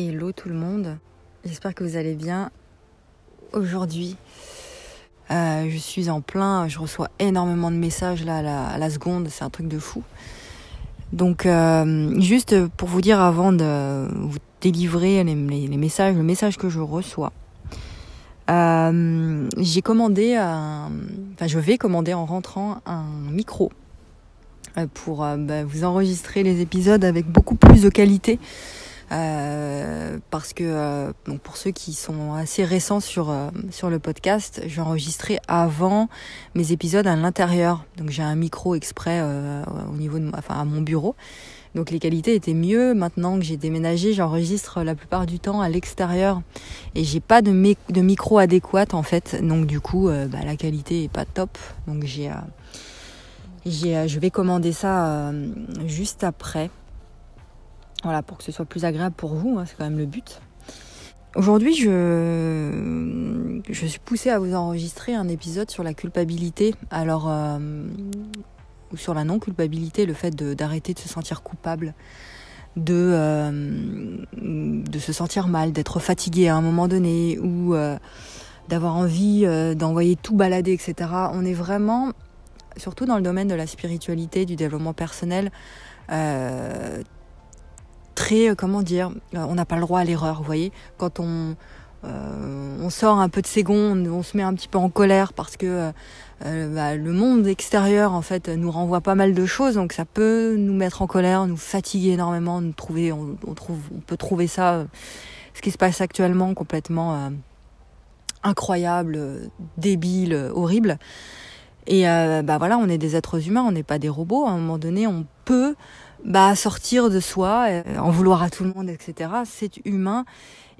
Hello tout le monde, j'espère que vous allez bien. Aujourd'hui, euh, je suis en plein, je reçois énormément de messages à la, seconde, c'est un truc de fou. Donc euh, juste pour vous dire avant de vous délivrer les, messages, le message que je reçois, euh, j'ai commandé, enfin je vais commander en rentrant un micro pour bah, vous enregistrer les épisodes avec beaucoup plus de qualité. Euh, parce que euh, donc pour ceux qui sont assez récents sur euh, sur le podcast, j'ai enregistré avant mes épisodes à l'intérieur. Donc j'ai un micro exprès au niveau de enfin à mon bureau. Donc les qualités étaient mieux. Maintenant que j'ai déménagé, j'enregistre la plupart du temps à l'extérieur et j'ai pas de, de micro adéquat en fait. Donc du coup, bah, la qualité est pas top. Donc j'ai, j'ai je vais commander ça juste après. Voilà, pour que ce soit plus agréable pour vous, hein, c'est quand même le but. Aujourd'hui, je, je suis poussée à vous enregistrer un épisode sur la culpabilité. Alors, euh, ou sur la non-culpabilité, le fait d'arrêter de, se sentir coupable, de, euh, de se sentir mal, d'être fatigué à un moment donné, ou euh, d'avoir envie d'envoyer tout balader, etc. On est vraiment, surtout dans le domaine de la spiritualité, du développement personnel, très, euh, comment dire, euh, on n'a pas le droit à l'erreur, vous voyez. Quand on, euh, sort un peu de ses on se met un petit peu en colère parce que bah, le monde extérieur en fait nous renvoie pas mal de choses, donc ça peut nous mettre en colère, nous fatiguer énormément, on peut trouver ça, ce qui se passe actuellement complètement incroyable, débile, horrible. Et bah voilà, on est des êtres humains, on n'est pas des robots. À un moment donné, on peut bah, sortir de soi, euh, en vouloir à tout le monde, etc. C'est humain.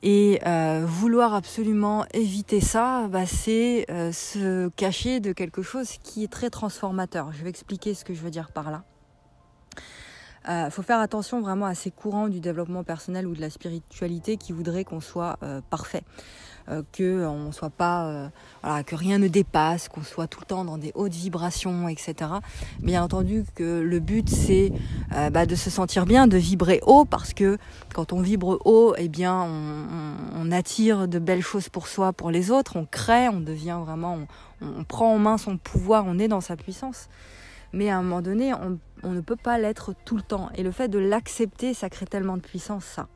Et euh, vouloir absolument éviter ça, bah, c'est euh, se cacher de quelque chose qui est très transformateur. Je vais expliquer ce que je veux dire par là. Il faut faire attention vraiment à ces courants du développement personnel ou de la spiritualité qui voudraient qu'on soit parfait. Euh, que on soit pas, euh, voilà, que rien ne dépasse, qu'on soit tout le temps dans des hautes vibrations, etc. Bien entendu que le but c'est euh, bah, de se sentir bien, de vibrer haut, parce que quand on vibre haut, eh bien on, attire de belles choses pour soi, pour les autres, on crée, on devient vraiment, on, on prend en main son pouvoir, on est dans sa puissance. Mais à un moment donné, on, on ne peut pas l'être tout le temps. Et le fait de l'accepter, ça crée tellement de puissance, ça.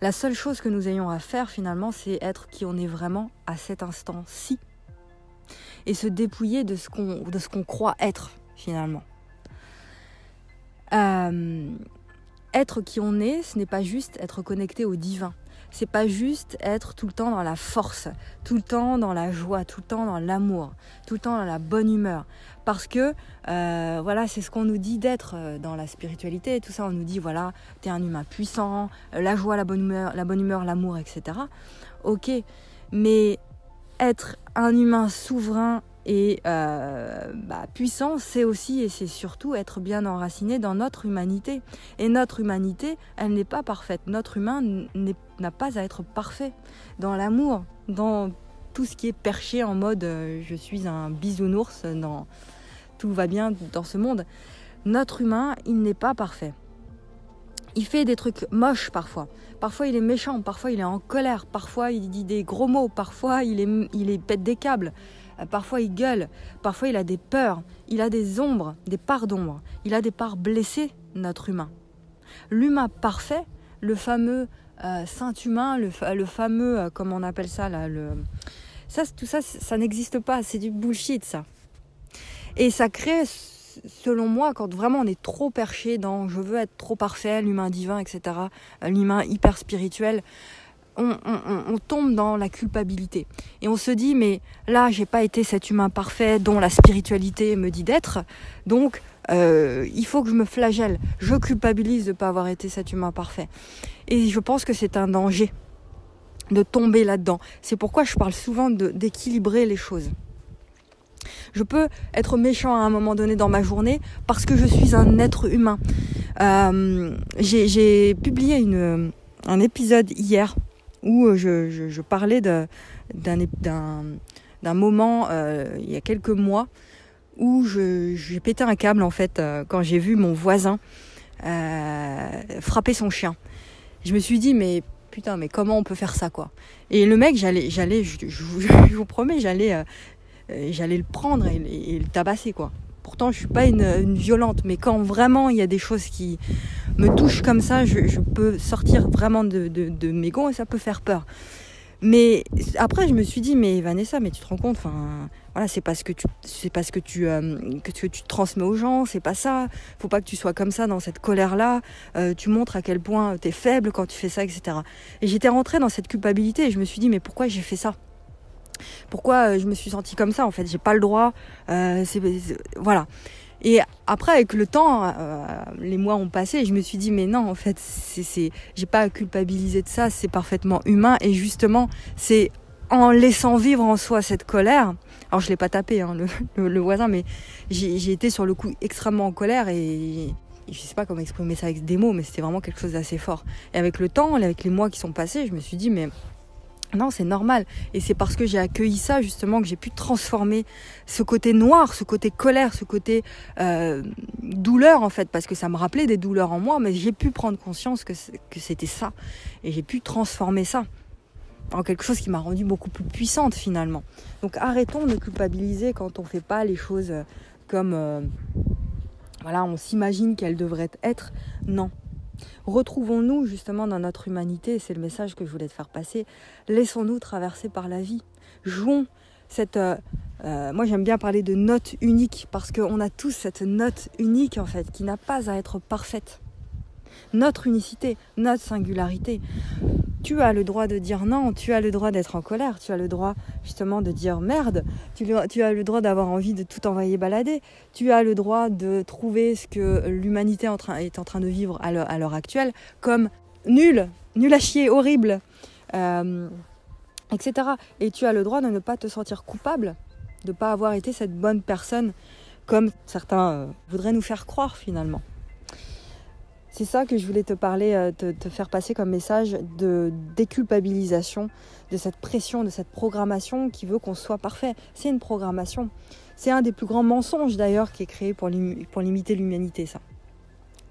La seule chose que nous ayons à faire finalement, c'est être qui on est vraiment à cet instant-ci. Et se dépouiller de ce qu'on, croit être finalement. Euh, être qui on est, ce n'est pas juste être connecté au divin c'est pas juste être tout le temps dans la force, tout le temps dans la joie, tout le temps dans l'amour, tout le temps dans la bonne humeur. Parce que euh, voilà, c'est ce qu'on nous dit d'être euh, dans la spiritualité et tout ça. On nous dit voilà, t'es un humain puissant, euh, la joie, la bonne humeur, la bonne humeur, l'amour, etc. Ok, mais être un humain souverain et euh, bah, puissance, c'est aussi et c'est surtout être bien enraciné dans notre humanité. Et notre humanité, elle n'est pas parfaite. Notre humain n'a pas à être parfait dans l'amour, dans tout ce qui est perché en mode euh, je suis un bisounours, dans tout va bien dans ce monde. Notre humain, il n'est pas parfait. Il fait des trucs moches parfois. Parfois il est méchant, parfois il est en colère, parfois il dit des gros mots, parfois il est pète des câbles. Euh, parfois il gueule, parfois il a des peurs, il a des ombres, des parts d'ombre, il a des parts blessées, notre humain. L'humain parfait, le fameux euh, saint humain, le, fameux, euh, comment on appelle ça là, ça, tout ça, ça n'existe pas, c'est du bullshit ça. Et ça crée, selon moi, quand vraiment on est trop perché dans je veux être trop parfait, l'humain divin, etc., l'humain hyper spirituel, on, tombe dans la culpabilité. Et on se dit, mais là, j'ai pas été cet humain parfait dont la spiritualité me dit d'être, donc euh, il faut que je me flagelle. Je culpabilise de ne pas avoir été cet humain parfait. Et je pense que c'est un danger de tomber là-dedans. C'est pourquoi je parle souvent d'équilibrer les choses. Je peux être méchant à un moment donné dans ma journée parce que je suis un être humain. Euh, j'ai publié une, un épisode hier où euh, je, parlais d'un moment euh, il y a quelques mois où j'ai pété un câble en fait euh, quand j'ai vu mon voisin frapper son chien. je me suis dit, mais putain, mais comment on peut faire ça, quoi? Et le mec, j'allais, j'allais, je, vous promets, j'allais, j'allais le prendre et, le tabasser, quoi. Pourtant, je suis pas une, violente, mais quand vraiment il y a des choses qui me touchent comme ça, je, peux sortir vraiment de, mes gonds et ça peut faire peur. Mais après, je me suis dit, mais Vanessa, mais tu te rends compte, enfin, voilà, c'est parce que tu, c'est parce que tu, euh, que tu, transmets aux gens, c'est pas ça. Faut pas que tu sois comme ça dans cette colère-là. Euh, tu montres à quel point tu es faible quand tu fais ça, etc. Et j'étais rentrée dans cette culpabilité et je me suis dit, mais pourquoi j'ai fait ça? Pourquoi euh, je me suis sentie comme ça En fait, j'ai pas le droit. c'est, voilà. Et après, avec le temps, euh, les mois ont passé et je me suis dit, mais non, en fait, c'est, j'ai pas à culpabiliser de ça, c'est parfaitement humain. Et justement, c'est en laissant vivre en soi cette colère. Alors, je l'ai pas tapé, hein, le, voisin, mais j'ai, été sur le coup extrêmement en colère et je sais pas comment exprimer ça avec des mots, mais c'était vraiment quelque chose d'assez fort. Et avec le temps, avec les mois qui sont passés, je me suis dit, mais non, c'est normal. Et c'est parce que j'ai accueilli ça, justement, que j'ai pu transformer ce côté noir, ce côté colère, ce côté euh, douleur, en fait, parce que ça me rappelait des douleurs en moi, mais j'ai pu prendre conscience que c'était ça. Et j'ai pu transformer ça en quelque chose qui m'a rendue beaucoup plus puissante, finalement. Donc arrêtons de culpabiliser quand on ne fait pas les choses comme... Euh, voilà, on s'imagine qu'elles devraient être. Non, Retrouvons-nous justement dans notre humanité, c'est le message que je voulais te faire passer. Laissons-nous traverser par la vie. Jouons cette... Euh, euh, moi j'aime bien parler de note unique parce qu'on a tous cette note unique en fait qui n'a pas à être parfaite. Notre unicité, notre singularité tu as le droit de dire non, tu as le droit d'être en colère, tu as le droit justement de dire merde, tu, as le droit d'avoir envie de tout envoyer balader, tu as le droit de trouver ce que l'humanité est en train de vivre à l'heure actuelle comme nul, nul à chier, horrible, euh, etc. Et tu as le droit de ne pas te sentir coupable, de ne pas avoir été cette bonne personne comme certains euh, voudraient nous faire croire finalement. C'est ça que je voulais te parler, euh, te, faire passer comme message de déculpabilisation, de cette pression, de cette programmation qui veut qu'on soit parfait. C'est une programmation. C'est un des plus grands mensonges d'ailleurs qui est créé pour, pour limiter l'humanité, ça.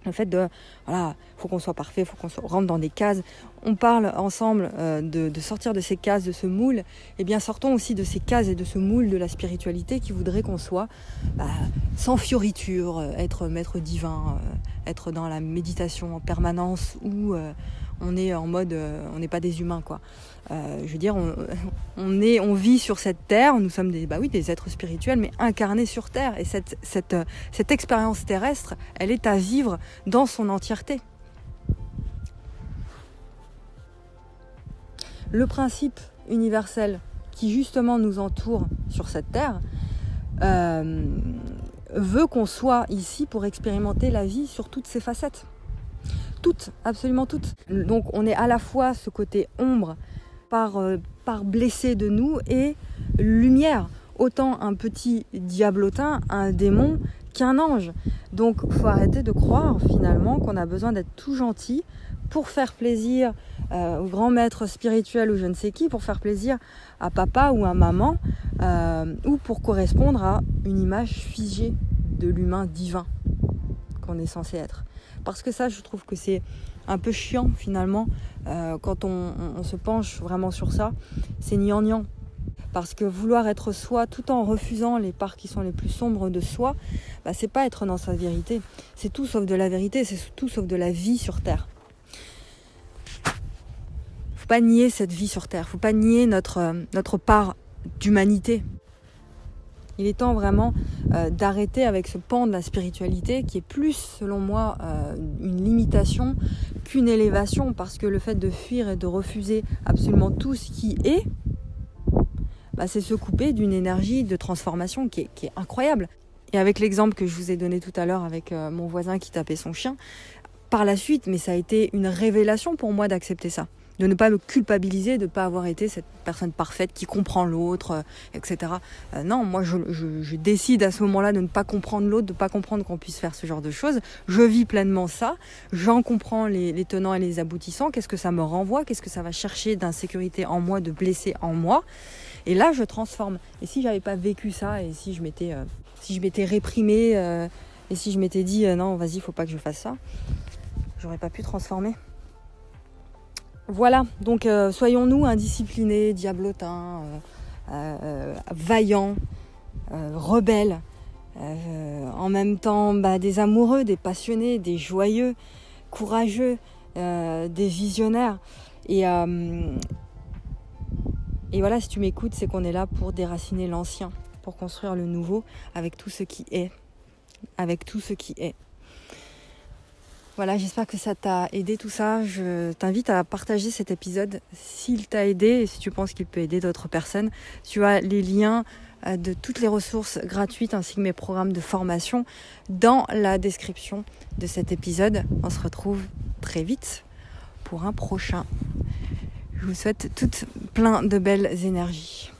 Le fait de, voilà, faut qu'on soit parfait, faut qu'on rentre dans des cases. On parle ensemble euh, de, sortir de ces cases, de ce moule. Et eh bien, sortons aussi de ces cases et de ce moule de la spiritualité qui voudrait qu'on soit bah, sans fioriture, euh, être maître divin, euh, être dans la méditation en permanence ou on est en mode, on n'est pas des humains, quoi. Euh, je veux dire, on, est, on vit sur cette terre, nous sommes des, bah oui, des êtres spirituels, mais incarnés sur terre. Et cette, cette expérience terrestre, elle est à vivre dans son entièreté. Le principe universel qui justement nous entoure sur cette terre euh, veut qu'on soit ici pour expérimenter la vie sur toutes ses facettes. Absolument toutes. Donc on est à la fois ce côté ombre par, euh, par blessé de nous et lumière. Autant un petit diablotin, un démon, qu'un ange. Donc faut arrêter de croire finalement qu'on a besoin d'être tout gentil pour faire plaisir euh, au grand maître spirituel ou je ne sais qui, pour faire plaisir à papa ou à maman, euh, ou pour correspondre à une image figée de l'humain divin est censé être. Parce que ça, je trouve que c'est un peu chiant finalement euh, quand on, se penche vraiment sur ça. C'est gnangnan. Parce que vouloir être soi tout en refusant les parts qui sont les plus sombres de soi, bah, c'est pas être dans sa vérité. C'est tout sauf de la vérité, c'est tout sauf de la vie sur Terre. Faut pas nier cette vie sur Terre, faut pas nier notre, notre part d'humanité. Il est temps vraiment euh, d'arrêter avec ce pan de la spiritualité qui est plus, selon moi, euh, une limitation qu'une élévation, parce que le fait de fuir et de refuser absolument tout ce qui est, bah, c'est se couper d'une énergie de transformation qui est, incroyable. Et avec l'exemple que je vous ai donné tout à l'heure avec euh, mon voisin qui tapait son chien, par la suite, mais ça a été une révélation pour moi d'accepter ça de ne pas me culpabiliser de ne pas avoir été cette personne parfaite qui comprend l'autre, euh, etc. Euh, non, moi je, décide à ce moment-là de ne pas comprendre l'autre, de ne pas comprendre qu'on puisse faire ce genre de choses. Je vis pleinement ça, j'en comprends les, tenants et les aboutissants, qu'est-ce que ça me renvoie, qu'est-ce que ça va chercher d'insécurité en moi, de blesser en moi? Et là, je transforme. Et si j'avais pas vécu ça, et si je m'étais, euh, si je m'étais réprimée, et si je m'étais dit non, vas-y, faut pas que je fasse ça, j'aurais pas pu transformer. Voilà, donc euh, soyons-nous indisciplinés, diablotins, euh, vaillants, rebelles, en même temps bah, des amoureux, des passionnés, des joyeux, courageux, des visionnaires. Et voilà, si tu m'écoutes, c'est qu'on est là pour déraciner l'ancien, pour construire le nouveau avec tout ce qui est. Avec tout ce qui est. Voilà, j'espère que ça t'a aidé tout ça. Je t'invite à partager cet épisode s'il t'a aidé et si tu penses qu'il peut aider d'autres personnes. Tu as les liens euh, de toutes les ressources gratuites ainsi que mes programmes de formation dans la description de cet épisode. On se retrouve très vite pour un prochain. Je vous souhaite toutes plein de belles énergies.